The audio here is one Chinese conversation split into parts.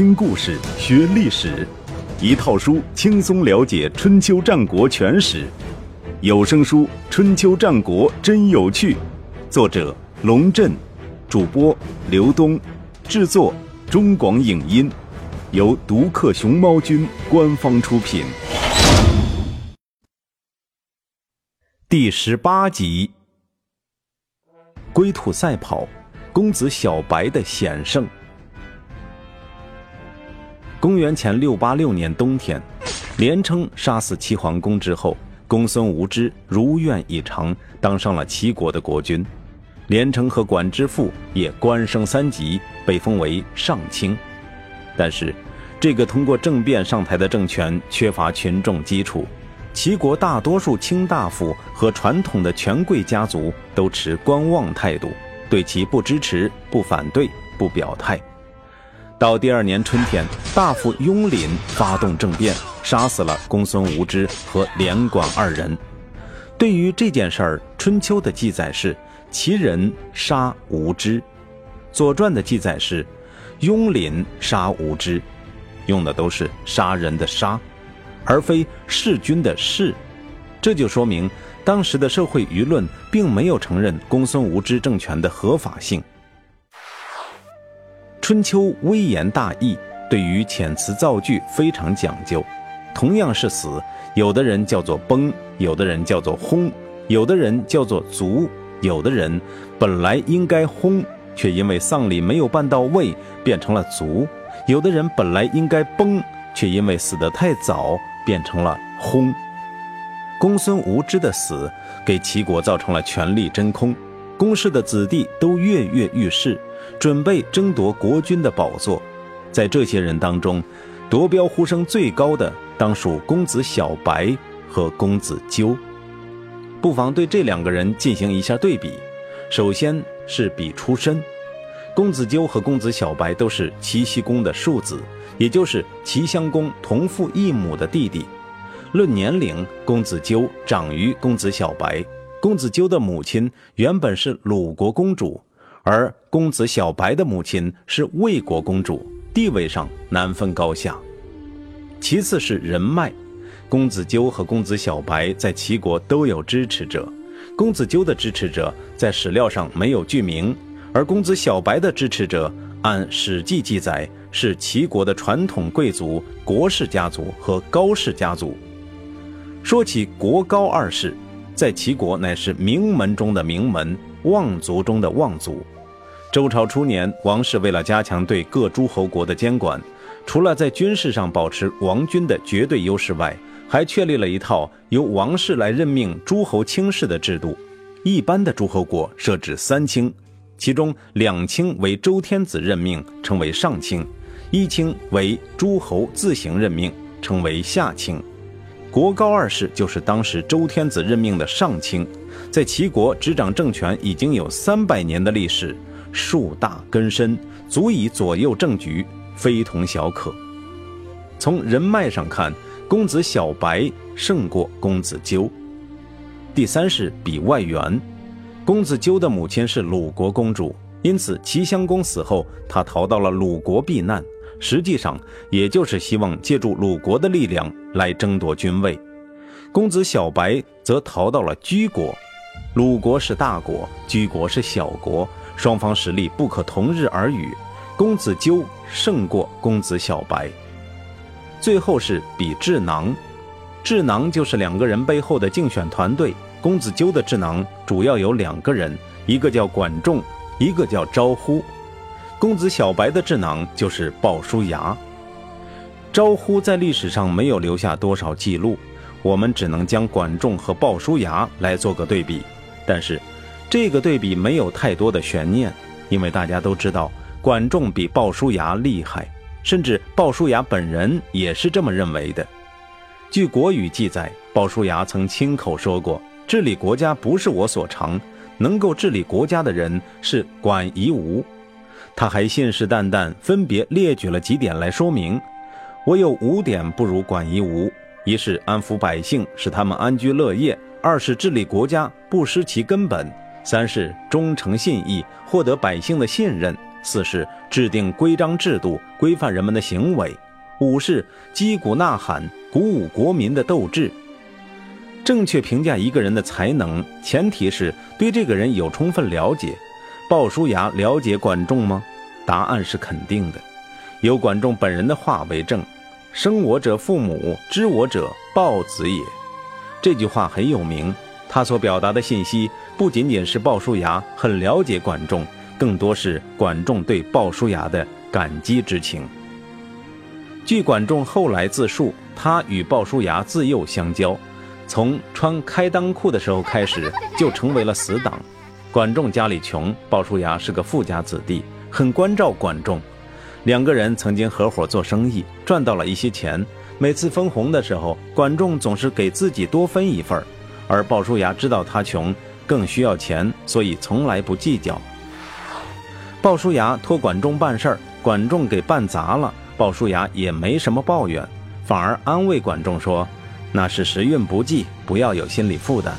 听故事学历史，一套书轻松了解春秋战国全史。有声书《春秋战国真有趣》，作者龙震，主播刘东，制作中广影音，由独克熊猫君官方出品。第十八集：龟兔赛跑，公子小白的险胜。公元前六八六年冬天，连称杀死齐桓公之后，公孙无知如愿以偿，当上了齐国的国君。连称和管之父也官升三级，被封为上卿。但是，这个通过政变上台的政权缺乏群众基础，齐国大多数卿大夫和传统的权贵家族都持观望态度，对其不支持、不反对、不表态。到第二年春天，大夫雍廪发动政变，杀死了公孙无知和连广二人。对于这件事儿，《春秋》的记载是齐人杀无知，《左传》的记载是雍廪杀无知，用的都是杀人的杀，而非弑君的弑。这就说明当时的社会舆论并没有承认公孙无知政权的合法性。春秋微言大义，对于遣词造句非常讲究。同样是死，有的人叫做崩，有的人叫做轰，有的人叫做卒，有的人本来应该轰，却因为丧礼没有办到位，变成了卒；有的人本来应该崩，却因为死得太早，变成了轰。公孙无知的死，给齐国造成了权力真空，公室的子弟都跃跃欲试。准备争夺国君的宝座，在这些人当中，夺标呼声最高的当属公子小白和公子纠。不妨对这两个人进行一下对比。首先是比出身，公子纠和公子小白都是齐僖公的庶子，也就是齐襄公同父异母的弟弟。论年龄，公子纠长于公子小白。公子纠的母亲原本是鲁国公主。而公子小白的母亲是魏国公主，地位上难分高下。其次是人脉，公子纠和公子小白在齐国都有支持者。公子纠的支持者在史料上没有具名，而公子小白的支持者按《史记》记载是齐国的传统贵族国氏家族和高氏家族。说起国高二世，在齐国乃是名门中的名门。望族中的望族。周朝初年，王室为了加强对各诸侯国的监管，除了在军事上保持王军的绝对优势外，还确立了一套由王室来任命诸侯卿士的制度。一般的诸侯国设置三卿，其中两卿为周天子任命，称为上卿；一卿为诸侯自行任命，称为下卿。国高二世就是当时周天子任命的上卿。在齐国执掌政权已经有三百年的历史，树大根深，足以左右政局，非同小可。从人脉上看，公子小白胜过公子纠。第三是比外援，公子纠的母亲是鲁国公主，因此齐襄公死后，他逃到了鲁国避难，实际上也就是希望借助鲁国的力量来争夺君位。公子小白则逃到了居国。鲁国是大国，居国是小国，双方实力不可同日而语。公子纠胜过公子小白。最后是比智囊，智囊就是两个人背后的竞选团队。公子纠的智囊主要有两个人，一个叫管仲，一个叫招呼。公子小白的智囊就是鲍叔牙。招呼在历史上没有留下多少记录，我们只能将管仲和鲍叔牙来做个对比。但是，这个对比没有太多的悬念，因为大家都知道管仲比鲍叔牙厉害，甚至鲍叔牙本人也是这么认为的。据《国语》记载，鲍叔牙曾亲口说过：“治理国家不是我所长，能够治理国家的人是管夷吾。”他还信誓旦旦，分别列举了几点来说明：我有五点不如管夷吾，一是安抚百姓，使他们安居乐业。二是治理国家不失其根本，三是忠诚信义，获得百姓的信任，四是制定规章制度，规范人们的行为；五是击鼓呐喊，鼓舞国民的斗志。正确评价一个人的才能，前提是对这个人有充分了解。鲍叔牙了解管仲吗？答案是肯定的。有管仲本人的话为证：“生我者父母，知我者鲍子也。”这句话很有名。他所表达的信息不仅仅是鲍叔牙很了解管仲，更多是管仲对鲍叔牙的感激之情。据管仲后来自述，他与鲍叔牙自幼相交。从穿开裆裤的时候开始，就成为了死党。管仲家里穷，鲍叔牙是个富家子弟，很关照管仲。两个人曾经合伙做生意，赚到了一些钱。每次分红的时候，管仲总是给自己多分一份而鲍叔牙知道他穷，更需要钱，所以从来不计较。鲍叔牙托管仲办事儿，管仲给办砸了，鲍叔牙也没什么抱怨，反而安慰管仲说。那是时运不济，不要有心理负担。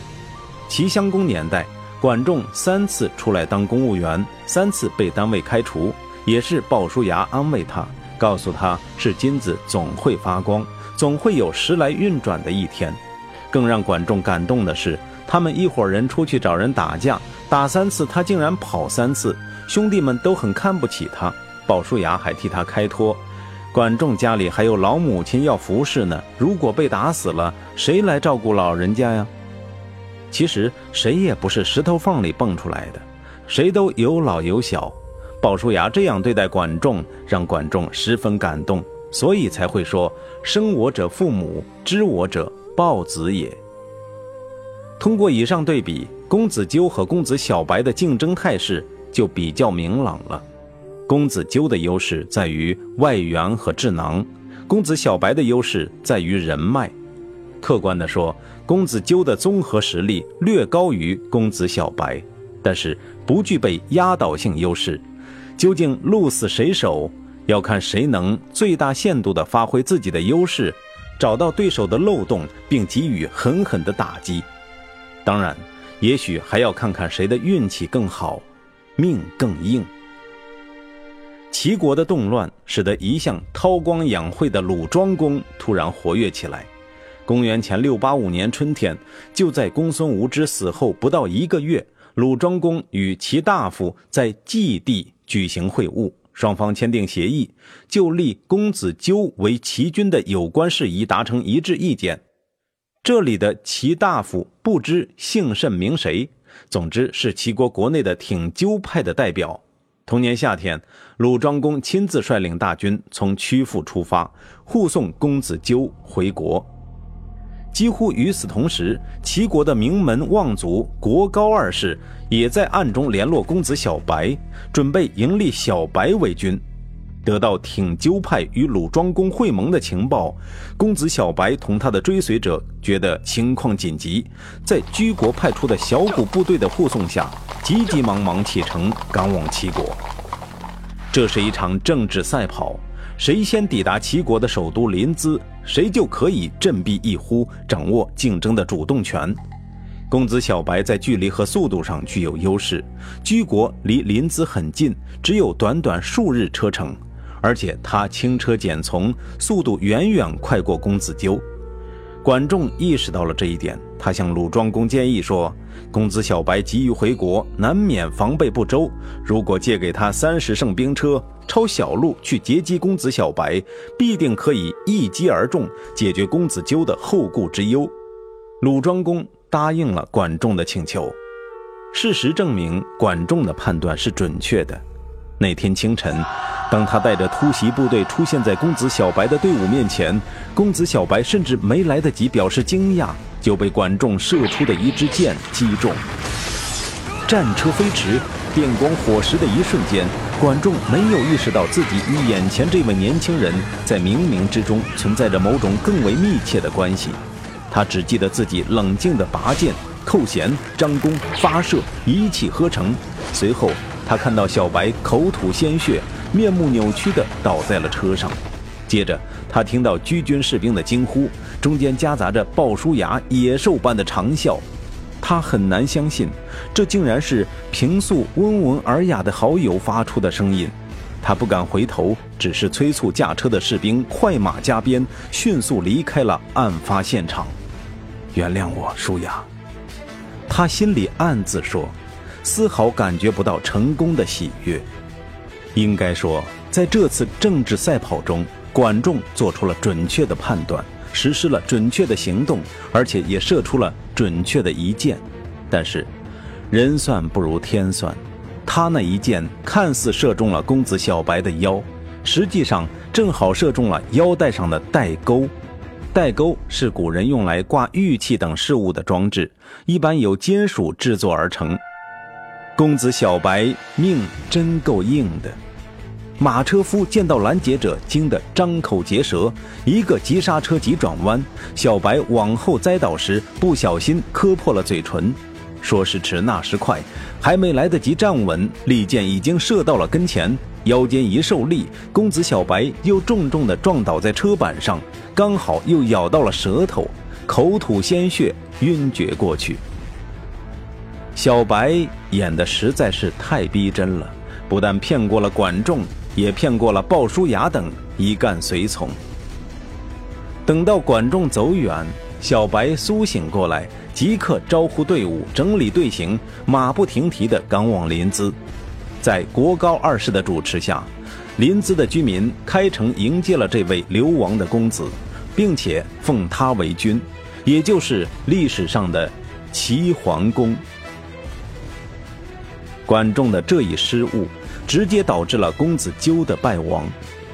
齐襄公年代，管仲三次出来当公务员，三次被单位开除，也是鲍叔牙安慰他，告诉他是金子总会发光，总会有时来运转的一天。更让管仲感动的是，他们一伙人出去找人打架，打三次他竟然跑三次，兄弟们都很看不起他，鲍叔牙还替他开脱。管仲家里还有老母亲要服侍呢，如果被打死了，谁来照顾老人家呀？其实谁也不是石头缝里蹦出来的，谁都有老有小。鲍叔牙这样对待管仲，让管仲十分感动，所以才会说：“生我者父母，知我者鲍子也。”通过以上对比，公子纠和公子小白的竞争态势就比较明朗了。公子纠的优势在于外援和智囊，公子小白的优势在于人脉。客观地说，公子纠的综合实力略高于公子小白，但是不具备压倒性优势。究竟鹿死谁手，要看谁能最大限度地发挥自己的优势，找到对手的漏洞，并给予狠狠的打击。当然，也许还要看看谁的运气更好，命更硬。齐国的动乱使得一向韬光养晦的鲁庄公突然活跃起来。公元前六八五年春天，就在公孙无知死后不到一个月，鲁庄公与齐大夫在祭地举行会晤，双方签订协议，就立公子纠为齐军的有关事宜达成一致意见。这里的齐大夫不知姓甚名谁，总之是齐国国内的挺纠派的代表。同年夏天，鲁庄公亲自率领大军从曲阜出发，护送公子纠回国。几乎与此同时，齐国的名门望族国高二世也在暗中联络公子小白，准备迎立小白为君。得到挺纠派与鲁庄公会盟的情报，公子小白同他的追随者觉得情况紧急，在居国派出的小股部队的护送下，急急忙忙启程赶往齐国。这是一场政治赛跑，谁先抵达齐国的首都临淄，谁就可以振臂一呼，掌握竞争的主动权。公子小白在距离和速度上具有优势，居国离临淄很近，只有短短数日车程。而且他轻车简从，速度远远快过公子纠。管仲意识到了这一点，他向鲁庄公建议说：“公子小白急于回国，难免防备不周。如果借给他三十乘兵车，抄小路去截击公子小白，必定可以一击而中，解决公子纠的后顾之忧。”鲁庄公答应了管仲的请求。事实证明，管仲的判断是准确的。那天清晨。当他带着突袭部队出现在公子小白的队伍面前，公子小白甚至没来得及表示惊讶，就被管仲射出的一支箭击中。战车飞驰，电光火石的一瞬间，管仲没有意识到自己与眼前这位年轻人在冥冥之中存在着某种更为密切的关系。他只记得自己冷静地拔剑、扣弦、张弓、发射，一气呵成。随后，他看到小白口吐鲜血。面目扭曲地倒在了车上，接着他听到居军士兵的惊呼，中间夹杂着鲍叔牙野兽般的长啸。他很难相信，这竟然是平素温文尔雅的好友发出的声音。他不敢回头，只是催促驾车的士兵快马加鞭，迅速离开了案发现场。原谅我，舒雅。他心里暗自说，丝毫感觉不到成功的喜悦。应该说，在这次政治赛跑中，管仲做出了准确的判断，实施了准确的行动，而且也射出了准确的一箭。但是，人算不如天算。他那一箭看似射中了公子小白的腰，实际上正好射中了腰带上的带钩。带钩是古人用来挂玉器等事物的装置，一般由金属制作而成。公子小白命真够硬的。马车夫见到拦截者，惊得张口结舌，一个急刹车急转弯，小白往后栽倒时不小心磕破了嘴唇。说时迟，那时快，还没来得及站稳，利箭已经射到了跟前，腰间一受力，公子小白又重重地撞倒在车板上，刚好又咬到了舌头，口吐鲜血，晕厥过去。小白演的实在是太逼真了，不但骗过了管仲，也骗过了鲍叔牙等一干随从。等到管仲走远，小白苏醒过来。即刻招呼队伍，整理队形，马不停蹄地赶往临淄。在国高二世的主持下，临淄的居民开城迎接了这位流亡的公子，并且奉他为君，也就是历史上的齐桓公。管仲的这一失误，直接导致了公子纠的败亡。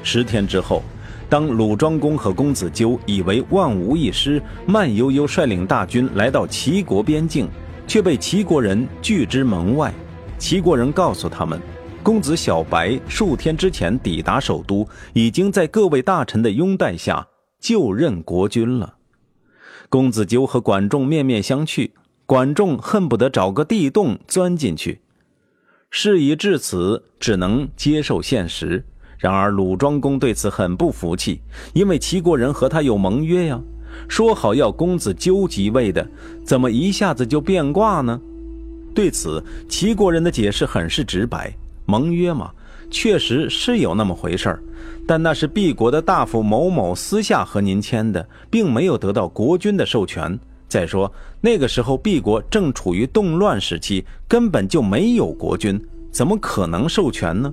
十天之后。当鲁庄公和公子纠以为万无一失，慢悠悠率领大军来到齐国边境，却被齐国人拒之门外。齐国人告诉他们，公子小白数天之前抵达首都，已经在各位大臣的拥戴下就任国君了。公子纠和管仲面面相觑，管仲恨不得找个地洞钻进去。事已至此，只能接受现实。然而鲁庄公对此很不服气，因为齐国人和他有盟约呀，说好要公子纠即位的，怎么一下子就变卦呢？对此，齐国人的解释很是直白：盟约嘛，确实是有那么回事儿，但那是毕国的大夫某某私下和您签的，并没有得到国君的授权。再说那个时候毕国正处于动乱时期，根本就没有国君，怎么可能授权呢？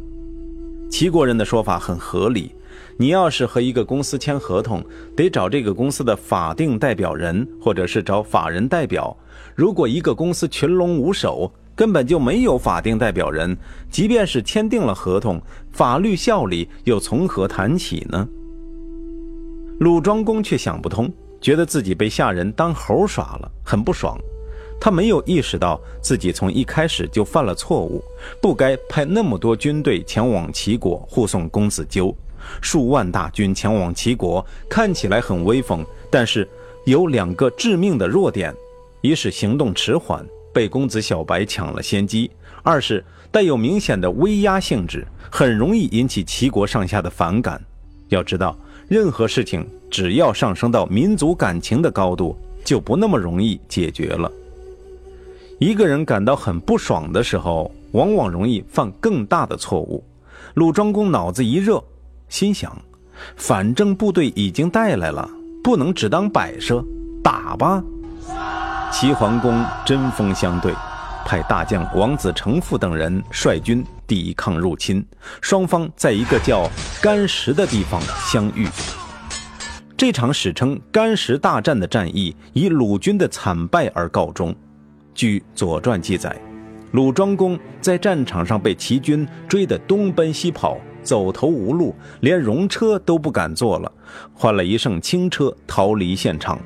齐国人的说法很合理，你要是和一个公司签合同，得找这个公司的法定代表人，或者是找法人代表。如果一个公司群龙无首，根本就没有法定代表人，即便是签订了合同，法律效力又从何谈起呢？鲁庄公却想不通，觉得自己被下人当猴耍了，很不爽。他没有意识到自己从一开始就犯了错误，不该派那么多军队前往齐国护送公子纠。数万大军前往齐国，看起来很威风，但是有两个致命的弱点：一是行动迟缓，被公子小白抢了先机；二是带有明显的威压性质，很容易引起齐国上下的反感。要知道，任何事情只要上升到民族感情的高度，就不那么容易解决了。一个人感到很不爽的时候，往往容易犯更大的错误。鲁庄公脑子一热，心想：反正部队已经带来了，不能只当摆设，打吧！齐桓公针锋相对，派大将王子成父等人率军抵抗入侵。双方在一个叫干石的地方相遇。这场史称干石大战的战役以鲁军的惨败而告终。据《左传》记载，鲁庄公在战场上被齐军追得东奔西跑，走投无路，连戎车都不敢坐了，换了一乘轻车逃离现场。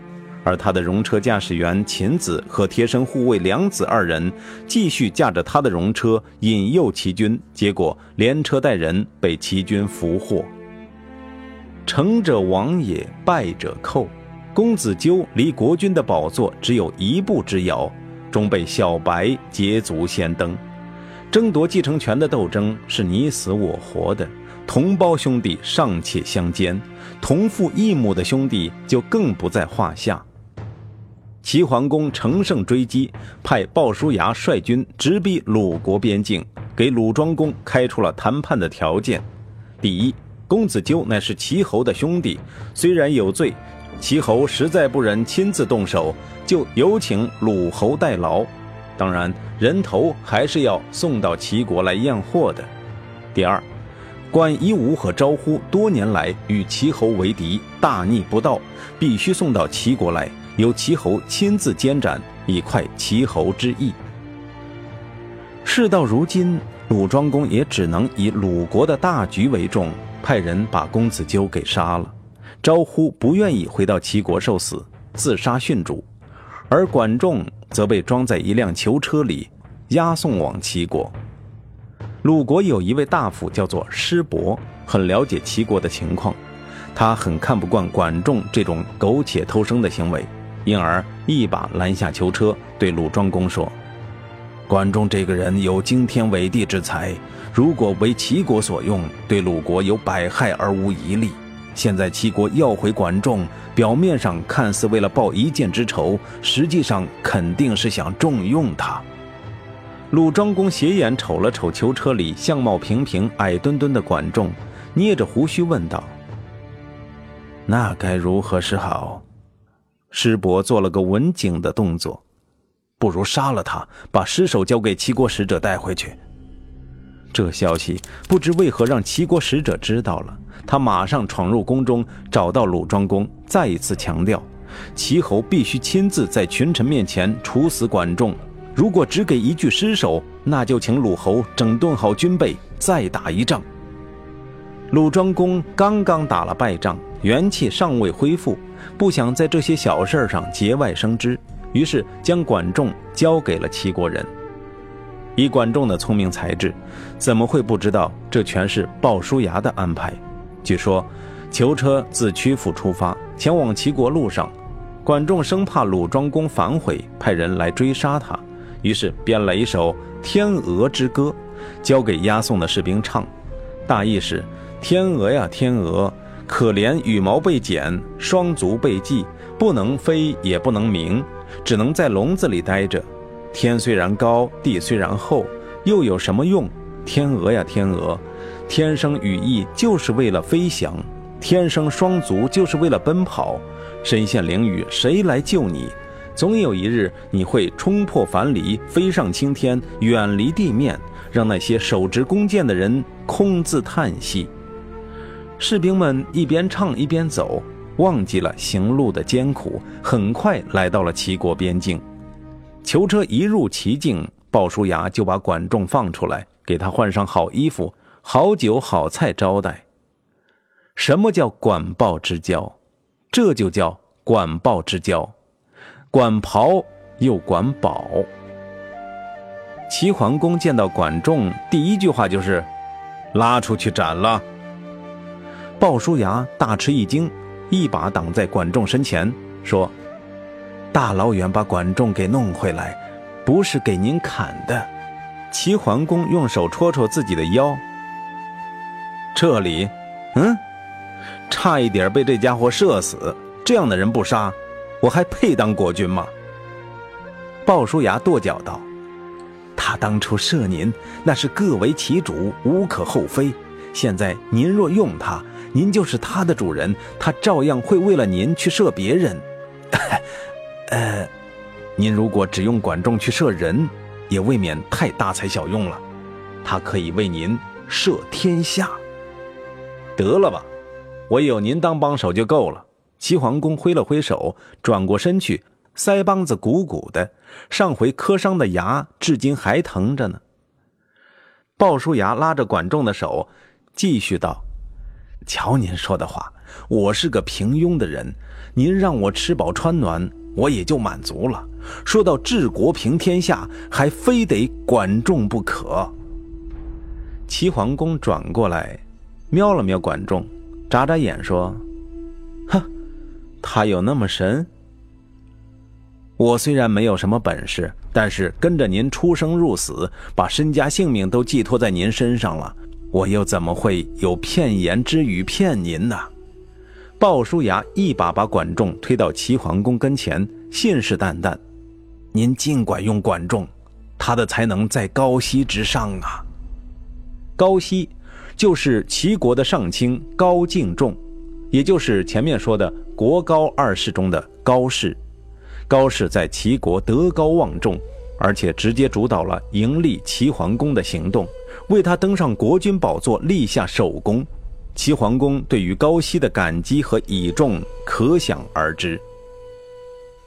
而他的戎车驾驶员秦子和贴身护卫梁子二人继续驾着他的戎车引诱齐军，结果连车带人被齐军俘获。成者亡也，败者寇。公子纠离国君的宝座只有一步之遥。终被小白捷足先登，争夺继承权的斗争是你死我活的，同胞兄弟尚且相奸，同父异母的兄弟就更不在话下。齐桓公乘胜追击，派鲍叔牙率军直逼鲁国边境，给鲁庄公开出了谈判的条件：第一，公子纠乃是齐侯的兄弟，虽然有罪，齐侯实在不忍亲自动手，就有请鲁侯代劳。当然，人头还是要送到齐国来验货的。第二，管夷吾和招呼多年来与齐侯为敌，大逆不道，必须送到齐国来。由齐侯亲自监斩，以快齐侯之意。事到如今，鲁庄公也只能以鲁国的大局为重，派人把公子纠给杀了。招呼不愿意回到齐国受死，自杀殉主，而管仲则被装在一辆囚车里，押送往齐国。鲁国有一位大夫叫做师伯，很了解齐国的情况，他很看不惯管仲这种苟且偷生的行为。因而一把拦下囚车，对鲁庄公说：“管仲这个人有惊天伟地之才，如果为齐国所用，对鲁国有百害而无一利。现在齐国要回管仲，表面上看似为了报一箭之仇，实际上肯定是想重用他。”鲁庄公斜眼瞅了瞅囚车里相貌平平、矮墩墩的管仲，捏着胡须问道：“那该如何是好？”师伯做了个文景的动作，不如杀了他，把尸首交给齐国使者带回去。这消息不知为何让齐国使者知道了，他马上闯入宫中，找到鲁庄公，再一次强调，齐侯必须亲自在群臣面前处死管仲。如果只给一具尸首，那就请鲁侯整顿好军备，再打一仗。鲁庄公刚刚打了败仗，元气尚未恢复。不想在这些小事上节外生枝，于是将管仲交给了齐国人。以管仲的聪明才智，怎么会不知道这全是鲍叔牙的安排？据说，囚车自曲阜出发，前往齐国路上，管仲生怕鲁庄公反悔，派人来追杀他，于是编了一首《天鹅之歌》，交给押送的士兵唱，大意是：天鹅呀，天鹅。可怜羽毛被剪，双足被系，不能飞也不能鸣，只能在笼子里待着。天虽然高，地虽然厚，又有什么用？天鹅呀天鹅，天生羽翼就是为了飞翔，天生双足就是为了奔跑。身陷囹圄，谁来救你？总有一日你会冲破樊篱，飞上青天，远离地面，让那些手执弓箭的人空自叹息。士兵们一边唱一边走，忘记了行路的艰苦，很快来到了齐国边境。囚车一入齐境，鲍叔牙就把管仲放出来，给他换上好衣服、好酒、好菜招待。什么叫管鲍之交？这就叫管鲍之交，管袍又管饱。齐桓公见到管仲，第一句话就是：“拉出去斩了。”鲍叔牙大吃一惊，一把挡在管仲身前，说：“大老远把管仲给弄回来，不是给您砍的。”齐桓公用手戳戳自己的腰，这里，嗯，差一点被这家伙射死。这样的人不杀，我还配当国君吗？鲍叔牙跺脚道：“他当初射您，那是各为其主，无可厚非。现在您若用他，您就是他的主人，他照样会为了您去射别人。呃，您如果只用管仲去射人，也未免太大材小用了。他可以为您射天下。得了吧，我有您当帮手就够了。齐桓公挥了挥手，转过身去，腮帮子鼓鼓的，上回磕伤的牙至今还疼着呢。鲍叔牙拉着管仲的手，继续道。瞧您说的话，我是个平庸的人，您让我吃饱穿暖，我也就满足了。说到治国平天下，还非得管仲不可。齐桓公转过来，瞄了瞄管仲，眨眨眼说：“哼，他有那么神？我虽然没有什么本事，但是跟着您出生入死，把身家性命都寄托在您身上了。”我又怎么会有骗言之语骗您呢？鲍叔牙一把把管仲推到齐桓公跟前，信誓旦旦：“您尽管用管仲，他的才能在高息之上啊。”高息，就是齐国的上卿高敬仲，也就是前面说的国高二世中的高氏。高氏在齐国德高望重。而且直接主导了迎立齐桓公的行动，为他登上国君宝座立下首功。齐桓公对于高息的感激和倚重可想而知。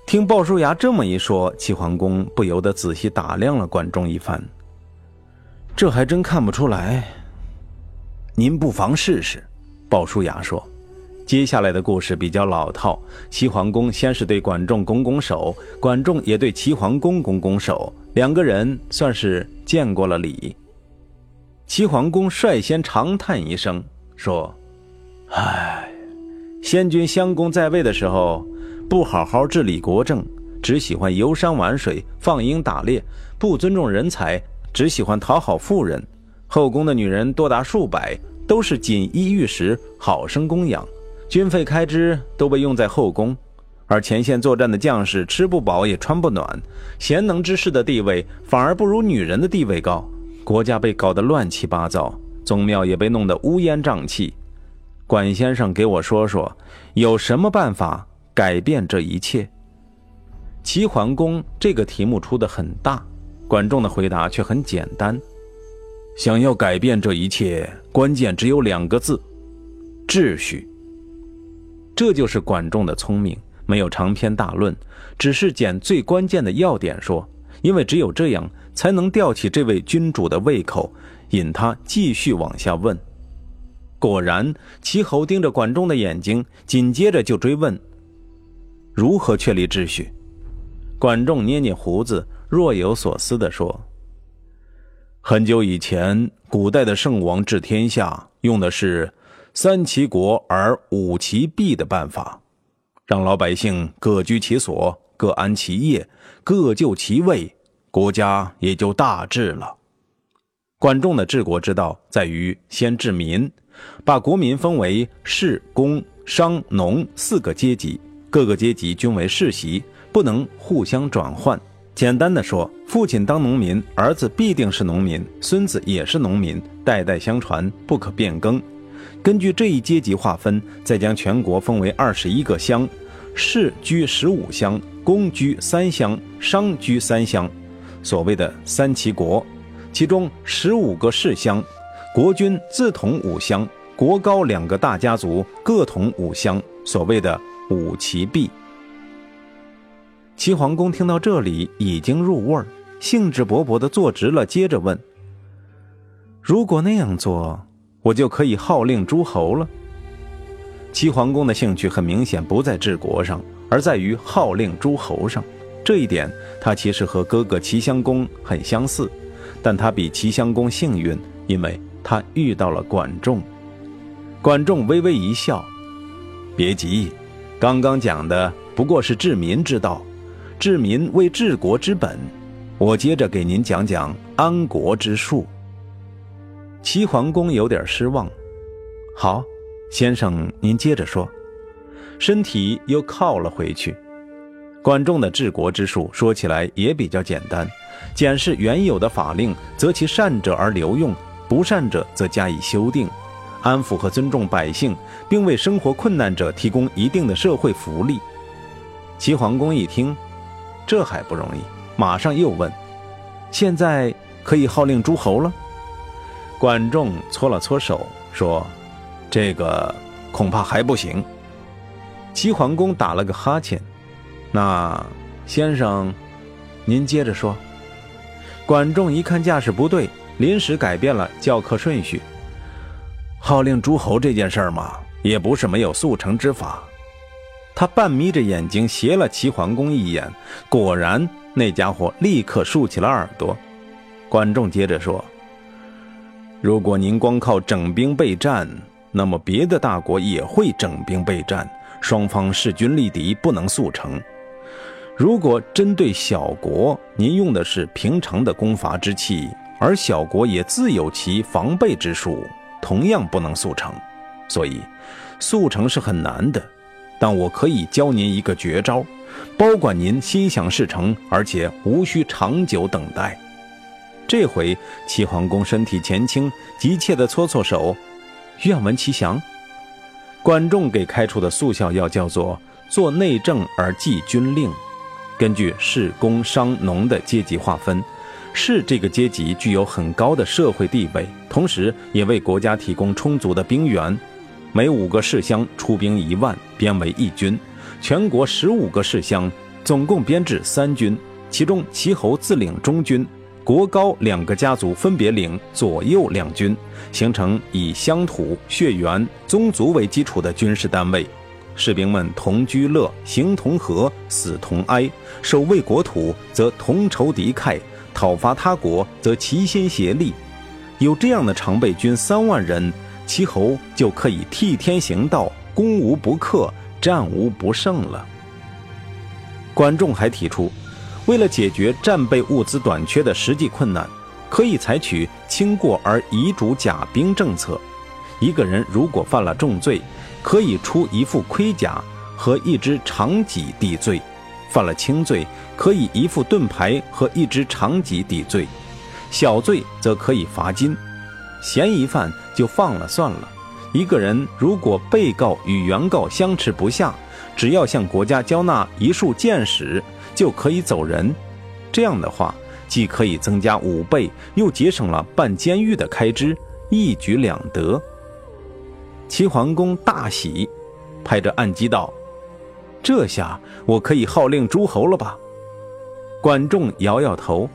听鲍叔牙这么一说，齐桓公不由得仔细打量了管仲一番。这还真看不出来。您不妨试试，鲍叔牙说。接下来的故事比较老套。齐桓公先是对管仲拱拱手，管仲也对齐桓公拱拱手，两个人算是见过了礼。齐桓公率先长叹一声，说：“唉，先君襄公在位的时候，不好好治理国政，只喜欢游山玩水、放鹰打猎，不尊重人才，只喜欢讨好妇人。后宫的女人多达数百，都是锦衣玉食，好生供养。”军费开支都被用在后宫，而前线作战的将士吃不饱也穿不暖，贤能之士的地位反而不如女人的地位高，国家被搞得乱七八糟，宗庙也被弄得乌烟瘴气。管先生，给我说说，有什么办法改变这一切？齐桓公这个题目出的很大，管仲的回答却很简单：想要改变这一切，关键只有两个字：秩序。这就是管仲的聪明，没有长篇大论，只是捡最关键的要点说，因为只有这样才能吊起这位君主的胃口，引他继续往下问。果然，齐侯盯着管仲的眼睛，紧接着就追问：“如何确立秩序？”管仲捏捏胡子，若有所思地说：“很久以前，古代的圣王治天下，用的是。”三齐国而五齐弊的办法，让老百姓各居其所，各安其业，各就其位，国家也就大治了。管仲的治国之道在于先治民，把国民分为士、工、商、农四个阶级，各个阶级均为世袭，不能互相转换。简单的说，父亲当农民，儿子必定是农民，孙子也是农民，代代相传，不可变更。根据这一阶级划分，再将全国分为二十一个乡，士居十五乡，工居三乡，商居三乡，所谓的三齐国。其中十五个士乡，国君自统五乡，国高两个大家族各统五乡，所谓的五齐弊。齐桓公听到这里已经入味儿，兴致勃勃地坐直了，接着问：“如果那样做？”我就可以号令诸侯了。齐桓公的兴趣很明显不在治国上，而在于号令诸侯上。这一点他其实和哥哥齐襄公很相似，但他比齐襄公幸运，因为他遇到了管仲。管仲微微一笑：“别急，刚刚讲的不过是治民之道，治民为治国之本。我接着给您讲讲安国之术。”齐桓公有点失望。好，先生，您接着说。身体又靠了回去。管仲的治国之术说起来也比较简单：检视原有的法令，择其善者而留用，不善者则加以修订，安抚和尊重百姓，并为生活困难者提供一定的社会福利。齐桓公一听，这还不容易，马上又问：现在可以号令诸侯了？管仲搓了搓手，说：“这个恐怕还不行。”齐桓公打了个哈欠：“那先生，您接着说。”管仲一看架势不对，临时改变了教课顺序：“号令诸侯这件事儿嘛，也不是没有速成之法。”他半眯着眼睛斜了齐桓公一眼，果然，那家伙立刻竖起了耳朵。管仲接着说。如果您光靠整兵备战，那么别的大国也会整兵备战，双方势均力敌，不能速成。如果针对小国，您用的是平常的攻伐之气，而小国也自有其防备之术，同样不能速成。所以，速成是很难的，但我可以教您一个绝招，保管您心想事成，而且无需长久等待。这回齐桓公身体前倾，急切地搓搓手，愿闻其详。管仲给开出的速效药叫做做内政而记军令。根据士、工、商、农的阶级划分，士这个阶级具有很高的社会地位，同时也为国家提供充足的兵源。每五个士乡出兵一万，编为一军。全国十五个士乡总共编制三军，其中齐侯自领中军。国高两个家族分别领左右两军，形成以乡土、血缘、宗族为基础的军事单位。士兵们同居乐，形同和，死同哀。守卫国土则同仇敌忾，讨伐他国则齐心协力。有这样的常备军三万人，齐侯就可以替天行道，攻无不克，战无不胜了。管仲还提出。为了解决战备物资短缺的实际困难，可以采取轻过而遗主甲兵政策。一个人如果犯了重罪，可以出一副盔甲和一支长戟抵罪；犯了轻罪，可以一副盾牌和一支长戟抵罪；小罪则可以罚金。嫌疑犯就放了算了。一个人如果被告与原告相持不下，只要向国家交纳一束箭矢。就可以走人，这样的话，既可以增加五倍，又节省了办监狱的开支，一举两得。齐桓公大喜，拍着案几道：“这下我可以号令诸侯了吧？”管仲摇摇头：“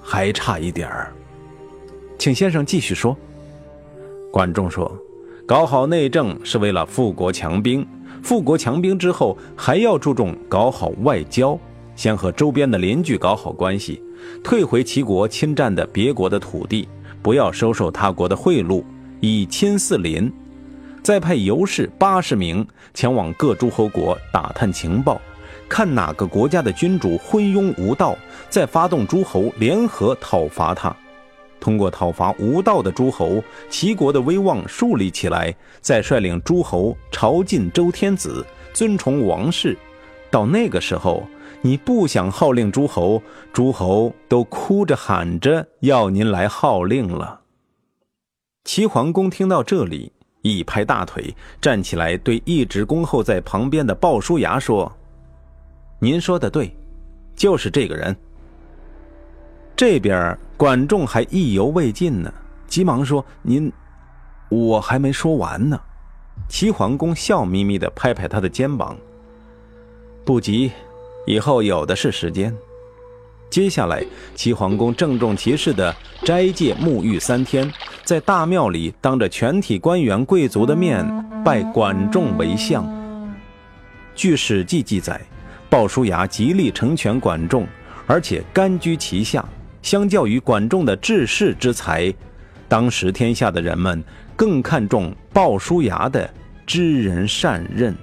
还差一点儿，请先生继续说。”管仲说：“搞好内政是为了富国强兵，富国强兵之后，还要注重搞好外交。”先和周边的邻居搞好关系，退回齐国侵占的别国的土地，不要收受他国的贿赂，以亲四邻。再派游士八十名前往各诸侯国打探情报，看哪个国家的君主昏庸无道，再发动诸侯联合讨伐他。通过讨伐无道的诸侯，齐国的威望树立起来，再率领诸侯朝觐周天子，尊崇王室。到那个时候。你不想号令诸侯，诸侯都哭着喊着要您来号令了。齐桓公听到这里，一拍大腿，站起来对一直恭候在旁边的鲍叔牙说：“您说的对，就是这个人。”这边管仲还意犹未尽呢，急忙说：“您，我还没说完呢。”齐桓公笑眯眯的拍拍他的肩膀：“不急。”以后有的是时间。接下来，齐桓公郑重其事地斋戒沐浴三天，在大庙里当着全体官员贵族的面拜管仲为相。据《史记》记载，鲍叔牙极力成全管仲，而且甘居其下。相较于管仲的治世之才，当时天下的人们更看重鲍叔牙的知人善任。